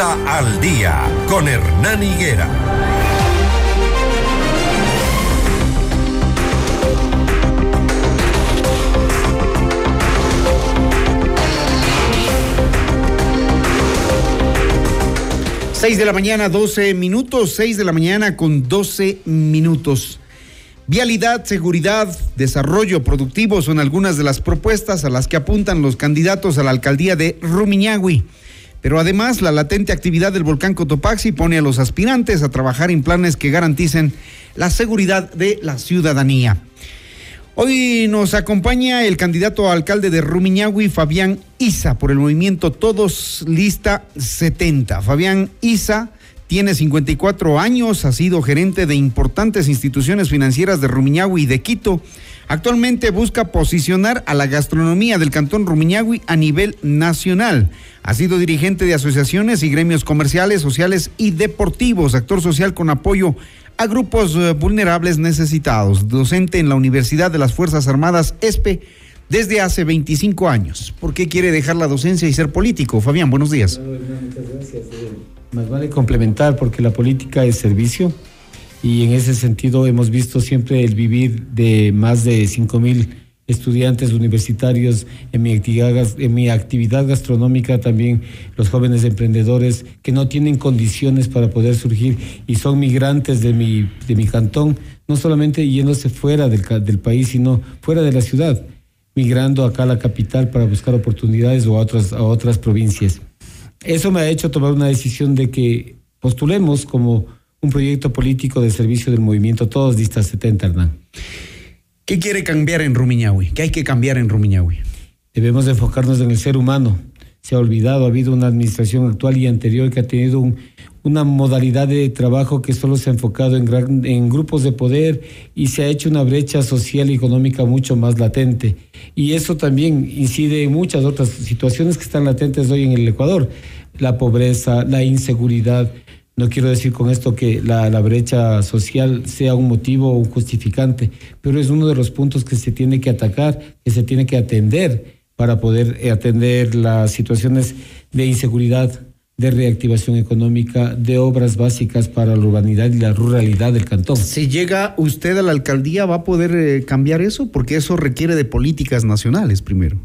Al día con Hernán Higuera. Seis de la mañana, 12 minutos, seis de la mañana con 12 minutos. Vialidad, seguridad, desarrollo productivo son algunas de las propuestas a las que apuntan los candidatos a la alcaldía de Rumiñahui. Pero además, la latente actividad del volcán Cotopaxi pone a los aspirantes a trabajar en planes que garanticen la seguridad de la ciudadanía. Hoy nos acompaña el candidato a alcalde de Rumiñahui, Fabián Isa, por el movimiento Todos Lista 70. Fabián Isa tiene 54 años, ha sido gerente de importantes instituciones financieras de Rumiñahui y de Quito. Actualmente busca posicionar a la gastronomía del cantón Rumiñahui a nivel nacional. Ha sido dirigente de asociaciones y gremios comerciales, sociales y deportivos, actor social con apoyo a grupos eh, vulnerables necesitados, docente en la Universidad de las Fuerzas Armadas ESPE desde hace 25 años. ¿Por qué quiere dejar la docencia y ser político? Fabián, buenos días. Muchas gracias. Más vale complementar porque la política es servicio y en ese sentido hemos visto siempre el vivir de más de 5 mil estudiantes universitarios en mi, actividad, en mi actividad gastronómica, también los jóvenes emprendedores que no tienen condiciones para poder surgir y son migrantes de mi, de mi cantón, no solamente yéndose fuera del, del país, sino fuera de la ciudad, migrando acá a la capital para buscar oportunidades o a otras, a otras provincias. Eso me ha hecho tomar una decisión de que postulemos como un proyecto político de servicio del movimiento Todos Distas 70, Hernán. ¿Qué quiere cambiar en Rumiñahui? ¿Qué hay que cambiar en Rumiñahui? Debemos enfocarnos en el ser humano. Se ha olvidado, ha habido una administración actual y anterior que ha tenido un, una modalidad de trabajo que solo se ha enfocado en, en grupos de poder y se ha hecho una brecha social y económica mucho más latente. Y eso también incide en muchas otras situaciones que están latentes hoy en el Ecuador. La pobreza, la inseguridad. No quiero decir con esto que la, brecha social sea un motivo o un justificante, pero es uno de los puntos que se tiene que atacar, que se tiene que atender para poder atender las situaciones de inseguridad, de reactivación económica, de obras básicas para la urbanidad y la ruralidad del cantón. Si llega usted a la alcaldía, ¿va a poder eh, cambiar eso? Porque eso requiere de políticas nacionales primero.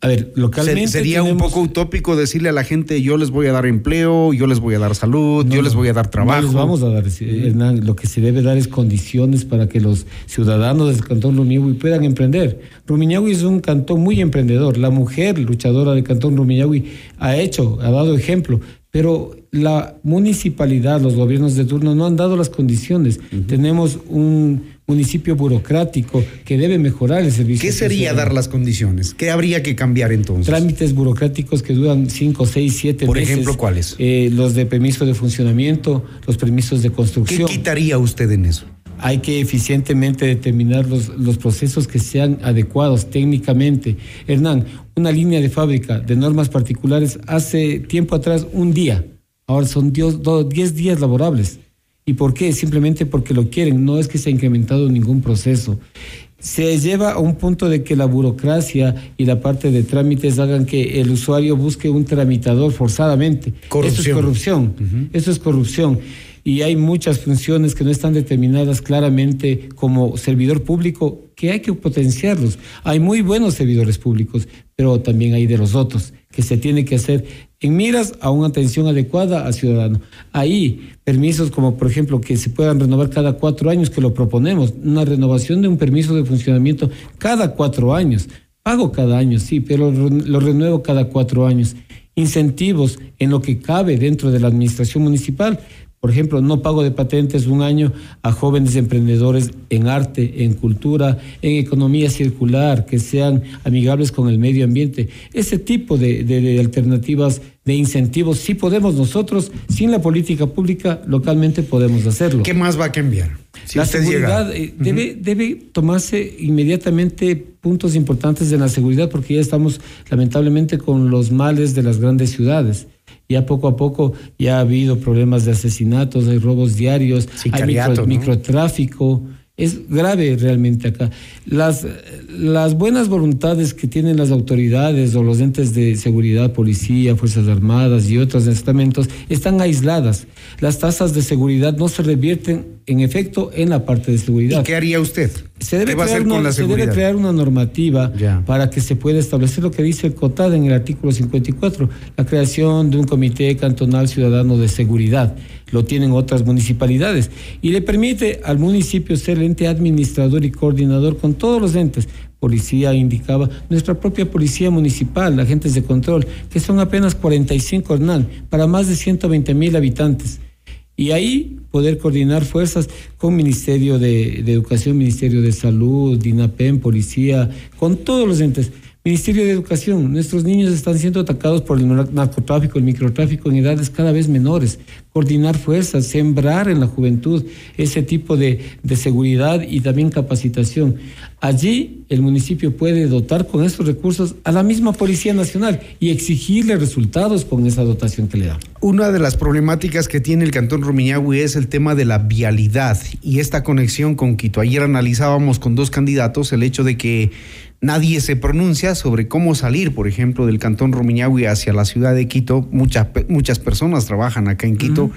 A ver, localmente. Sería un poco utópico decirle a la gente: yo les voy a dar empleo, yo les voy a dar salud, yo les voy a dar trabajo. No les vamos a dar, Hernán. Lo que se debe dar es condiciones para que los ciudadanos del cantón Rumiñahui puedan emprender. Rumiñahui es un cantón muy emprendedor. La mujer luchadora del cantón Rumiñahui ha hecho, ha dado ejemplo pero la municipalidad, los gobiernos de turno no han dado las condiciones. Tenemos un municipio burocrático que debe mejorar el servicio. ¿Qué sería dar las condiciones? ¿Qué habría que cambiar entonces? Trámites burocráticos que duran 5, 6, 7 meses. Por ejemplo, ¿cuáles? Eh, los de permiso de funcionamiento, los permisos de construcción. ¿Qué quitaría usted en eso? hay que eficientemente determinar los, los, procesos que sean adecuados técnicamente. Hernán, una línea de fábrica de normas particulares hace tiempo atrás un día, ahora son 10 días laborables. ¿Y por qué? Simplemente porque lo quieren, no es que se ha incrementado ningún proceso. Se lleva a un punto de que la burocracia y la parte de trámites hagan que el usuario busque un tramitador forzadamente. Eso es corrupción. Eso es corrupción y hay muchas funciones que no están determinadas claramente como servidor público que hay que potenciarlos. Hay muy buenos servidores públicos, pero también hay de los otros que se tiene que hacer en miras a una atención adecuada al ciudadano. Ahí, permisos como por ejemplo que se puedan renovar cada cuatro años, que lo proponemos, una renovación de un permiso de funcionamiento cada cuatro años. Pago cada año, sí, pero lo renuevo cada cuatro años. Incentivos en lo que cabe dentro de la administración municipal por ejemplo, no pago de patentes un año a jóvenes emprendedores en arte, en cultura, en economía circular, que sean amigables con el medio ambiente. Ese tipo de, alternativas de incentivos, sí podemos nosotros, sin la política pública, localmente podemos hacerlo. ¿Qué más va a cambiar? La seguridad eh, debe, debe tomarse inmediatamente puntos importantes de la seguridad porque ya estamos lamentablemente con los males de las grandes ciudades. Ya poco a poco ya ha habido problemas de asesinatos, hay robos diarios, hay microtráfico Es grave realmente acá. Las, las buenas voluntades que tienen las autoridades o los entes de seguridad, policía, Fuerzas Armadas y otros estamentos están aisladas. Las tasas de seguridad no se revierten en efecto en la parte de seguridad. ¿Y qué haría usted? Se debe, ¿Qué va a crear hacer una, con la se debe crear una normativa Ya. para que se pueda establecer lo que dice el COTAD en el artículo 54, la creación de un comité cantonal ciudadano de seguridad. Lo tienen otras municipalidades y le permite al municipio ser el ente administrador y coordinador con todos los entes. Policía indicaba, nuestra propia policía municipal, agentes de control, que son apenas 45 Hernán, para más de 120 mil habitantes. Y ahí poder coordinar fuerzas con Ministerio de, de Educación, Ministerio de Salud, DINAPEM, Policía, con todos los entes. Ministerio de Educación, nuestros niños están siendo atacados por el nar- narcotráfico, el microtráfico en edades cada vez menores. Coordinar fuerzas, sembrar en la juventud ese tipo de, de seguridad y también capacitación. Allí el municipio puede dotar con estos recursos a la misma Policía Nacional y exigirle resultados con esa dotación que le da. Una de las problemáticas que tiene el Cantón Rumiñahui es el tema de la vialidad y esta conexión con Quito. Ayer analizábamos con dos candidatos el hecho de que nadie se pronuncia sobre cómo salir, por ejemplo, del Cantón Rumiñahui hacia la ciudad de Quito. Muchas, muchas personas trabajan acá en Quito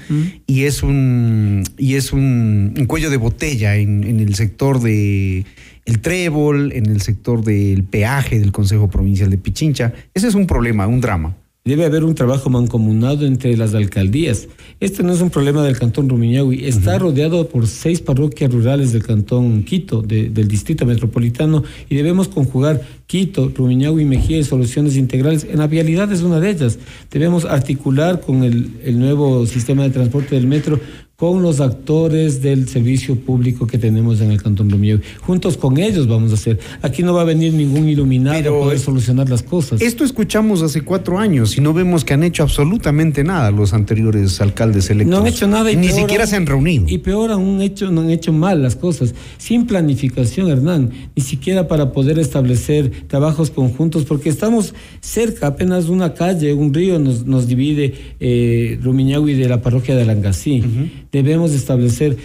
y es un, y es un, un cuello de botella en, en el sector de el trébol, en el sector del peaje del Consejo Provincial de Pichincha. Ese es un problema, un drama. Debe haber un trabajo mancomunado entre las alcaldías. Este no es un problema del cantón Rumiñahui. Está rodeado por seis parroquias rurales del cantón Quito, de- del distrito metropolitano, y debemos conjugar Quito, Rumiñahui, Mejía y soluciones integrales. En la vialidad es una de ellas. Debemos articular con el, el nuevo sistema de transporte del metro con los actores del servicio público que tenemos en el Cantón Rumiñahui. Juntos con ellos vamos a hacer. Aquí no va a venir ningún iluminado Pero a poder solucionar las cosas. Esto escuchamos hace cuatro años y no vemos que han hecho absolutamente nada los anteriores alcaldes electos. No han hecho nada y Ni siquiera aún- se han reunido. Y peor aún hecho, no han hecho mal las cosas, sin planificación, Hernán, ni siquiera para poder establecer trabajos conjuntos, porque estamos cerca, apenas una calle, un río nos, nos divide eh, Rumiñahui de la parroquia de Alangasí. Debemos establecer.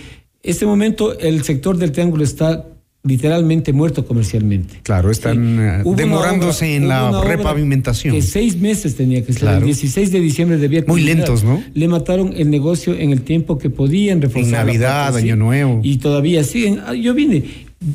Este momento el sector del triángulo está literalmente muerto comercialmente. Claro, están eh, demorándose obra- en la repavimentación. Que seis meses tenía que ser. Claro. El 16 de diciembre debía Muy lentos, ¿no? Le mataron el negocio en el tiempo que podían reforzar. En Navidad, parte, sí. Año Nuevo. Y todavía siguen. Ah, Yo vine,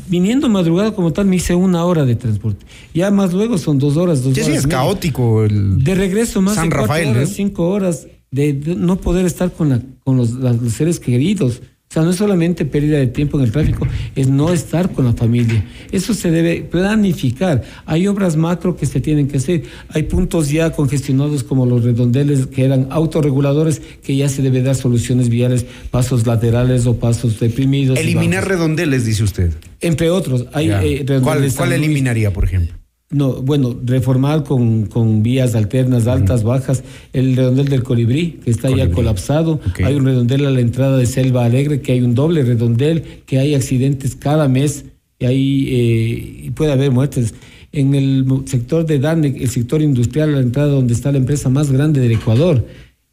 viniendo madrugada como tal, me hice una hora de transporte. Ya más luego son dos horas, dos Sí, sí, horas. es y media. caótico. el- De regreso más San de Rafael, horas, ¿eh? cinco horas, de, no poder estar con, la, con los seres queridos. O sea, no es solamente pérdida de tiempo en el tráfico, es no estar con la familia. Eso se debe planificar. Hay obras macro que se tienen que hacer. Hay puntos ya congestionados como los redondeles que eran autorreguladores que ya se debe dar soluciones viales, pasos laterales o pasos deprimidos. Eliminar redondeles, dice usted. Entre otros, hay eh, ¿Cuál, redondeles cuál Luis, eliminaría, por ejemplo? No, bueno, reformar con, con vías alternas, altas, bajas. El redondel del colibrí, que está ya colapsado. Hay un redondel a la entrada de Selva Alegre, que hay un doble redondel, que hay accidentes cada mes y ahí eh, y puede haber muertes. En el sector de DANEC, el sector industrial, a la entrada donde está la empresa más grande del Ecuador,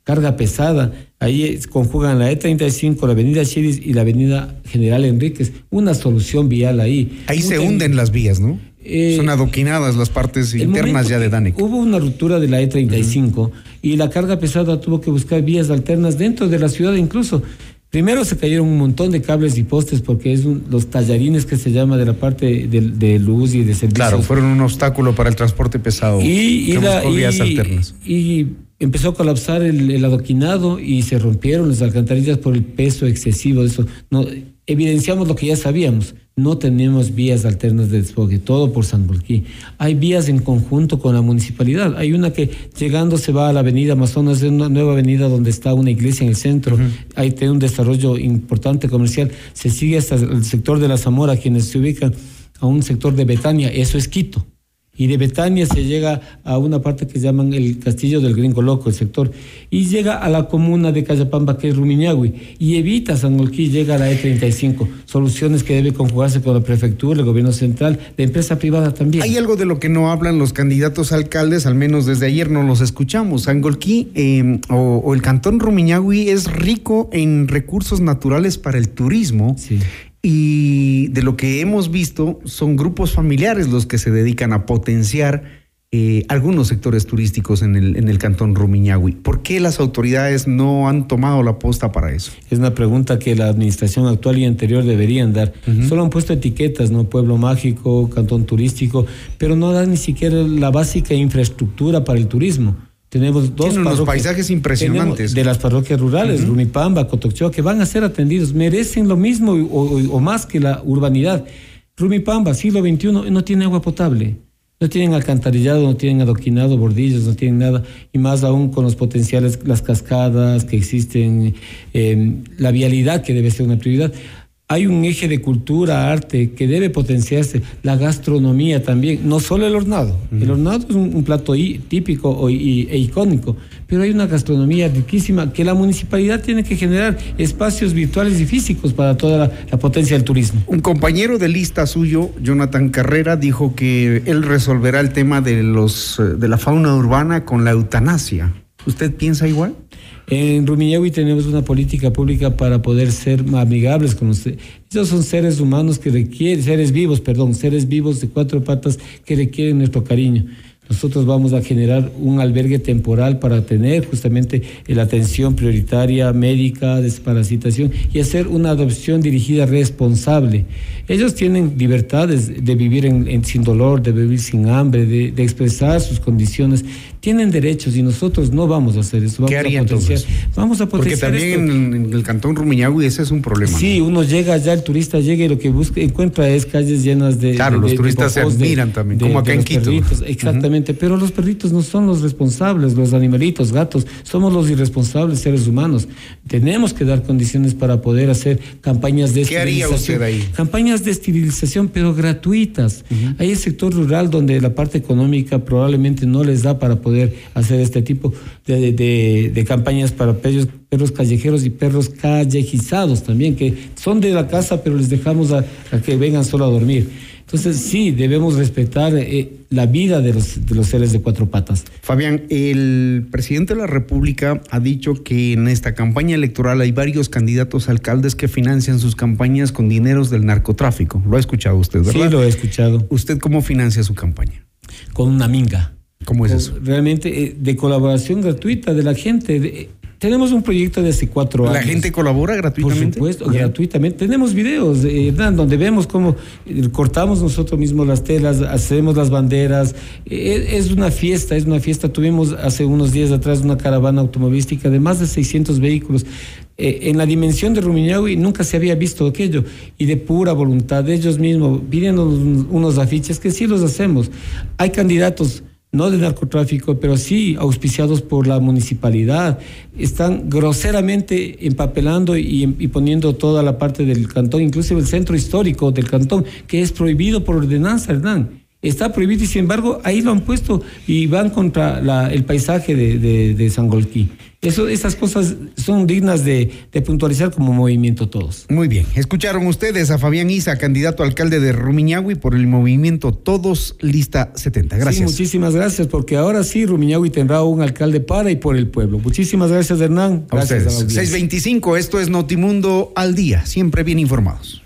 carga pesada. Ahí es- conjugan la E35, la avenida Chiris y la avenida General Enríquez. Una solución vial ahí. Ahí Un se hunden las vías, ¿no? Eh, Son adoquinadas las partes internas ya de Danek. Hubo una ruptura de la E35 y la carga pesada tuvo que buscar vías alternas dentro de la ciudad incluso. Primero se cayeron un montón de cables y postes porque es un- los tallarines que se llama de la parte de, de luz y de servicios. Claro, fueron un obstáculo para el transporte pesado. y, y que la- buscó vías y- alternas. y empezó a colapsar el, el adoquinado y se rompieron las alcantarillas por el peso excesivo de eso. No, evidenciamos lo que ya sabíamos. No tenemos vías alternas de desfogue, todo por San Bolquí. Hay vías en conjunto con la municipalidad. Hay una que llegando se va a la avenida Amazonas, es una nueva avenida donde está una iglesia en el centro. Hay tiene un desarrollo importante comercial. Se sigue hasta el sector de la Zamora, quienes se ubican a un sector de Betania, eso es Quito. Y de Betania se llega a una parte que llaman el Castillo del Gringo Loco, el sector, y llega a la comuna de Cayapamba, que es Rumiñahui, y evita San Olquí, llega a la E35. Soluciones que debe conjugarse con la prefectura, el gobierno central, la empresa privada también. Hay algo de lo que no hablan los candidatos a alcaldes, al menos desde ayer no los escuchamos. Angolquí eh, o, o el cantón Rumiñahui es rico en recursos naturales para el turismo. Sí. Y de lo que hemos visto, son grupos familiares los que se dedican a potenciar eh, algunos sectores turísticos en el, en el cantón Rumiñahui. ¿Por qué las autoridades no han tomado la posta para eso? Es una pregunta que la administración actual y anterior deberían dar. Solo han puesto etiquetas, ¿no? Pueblo mágico, cantón turístico, pero no dan ni siquiera la básica infraestructura para el turismo. Tenemos dos unos paisajes impresionantes. De las parroquias rurales, Rumipamba, Cotocchoa, que van a ser atendidos, merecen lo mismo o, o más que la urbanidad. Rumipamba, siglo XXI, no tiene agua potable. No tienen alcantarillado, no tienen adoquinado, bordillos, no tienen nada, y más aún con los potenciales, las cascadas que existen, eh, la vialidad que debe ser una prioridad. Hay un eje de cultura, arte que debe potenciarse, la gastronomía también, no solo el hornado. El hornado es un, plato típico e icónico, pero hay una gastronomía riquísima que la municipalidad tiene que generar espacios virtuales y físicos para toda la, potencia del turismo. Un compañero de lista suyo, Jonathan Carrera, dijo que él resolverá el tema de, los, eh, de la fauna urbana con la eutanasia. ¿Usted piensa igual? En Rumiñahui tenemos una política pública para poder ser amigables con usted. Esos son seres humanos que requieren, seres vivos, perdón, seres vivos de cuatro patas que requieren nuestro cariño. Nosotros vamos a generar un albergue temporal para tener justamente la atención prioritaria médica, desparasitación y hacer una adopción dirigida responsable. Ellos tienen libertades de vivir sin dolor, de vivir sin hambre, de, expresar sus condiciones. Tienen derechos y nosotros no vamos a hacer eso. Vamos ¿Qué haría a potenciar, Vamos a potenciar Porque también en, el cantón Rumiñahui ese es un problema. Sí, uno llega allá, el turista llega y lo que busca, encuentra es calles llenas de. Claro, los turistas se admiran también, como acá en Quito. exactamente, pero los perritos no son los responsables, los animalitos, gatos, somos los irresponsables seres humanos. Tenemos que dar condiciones para poder hacer campañas de ¿Qué haría usted ahí? Campañas de esterilización, pero gratuitas. Hay el sector rural donde la parte económica probablemente no les da para poder hacer este tipo de, campañas para perros, perros callejeros y perros callejizados también, que son de la casa, pero les dejamos a que vengan solo a dormir. Entonces, sí, debemos respetar eh, la vida de los, de los seres de cuatro patas. Fabián, el presidente de la República ha dicho que en esta campaña electoral hay varios candidatos alcaldes que financian sus campañas con dineros del narcotráfico. Lo ha escuchado usted, ¿verdad? Sí, lo he escuchado. ¿Usted cómo financia su campaña? Con una minga. ¿Cómo es eso? Realmente eh, de colaboración gratuita de la gente. Tenemos un proyecto de hace cuatro años. ¿La gente colabora gratuitamente? Por supuesto, gratuitamente. Tenemos videos, eh, donde vemos cómo eh, cortamos nosotros mismos las telas, hacemos las banderas. Eh, es una fiesta, es una fiesta. Tuvimos hace unos días atrás una caravana automovilística de más de 600 vehículos. en la dimensión de Rumiñahui nunca se había visto aquello y de pura voluntad de ellos mismos vienen unos afiches que sí los hacemos. Hay candidatos no de narcotráfico, pero sí auspiciados por la municipalidad, están groseramente empapelando y, poniendo toda la parte del cantón, inclusive el centro histórico del cantón, que es prohibido por ordenanza, Hernán. Está prohibido y sin embargo ahí lo han puesto y van contra el paisaje de, de, de Sangolquí. Eso, esas cosas son dignas de, puntualizar como movimiento todos. Muy bien. Escucharon ustedes a Fabián Isa, candidato alcalde de Rumiñahui por el movimiento Todos Lista 70. Gracias. Sí, muchísimas gracias, porque ahora sí Rumiñahui tendrá un alcalde para y por el pueblo. Muchísimas gracias, Hernán. Gracias. 625, esto es Notimundo al día, siempre bien informados.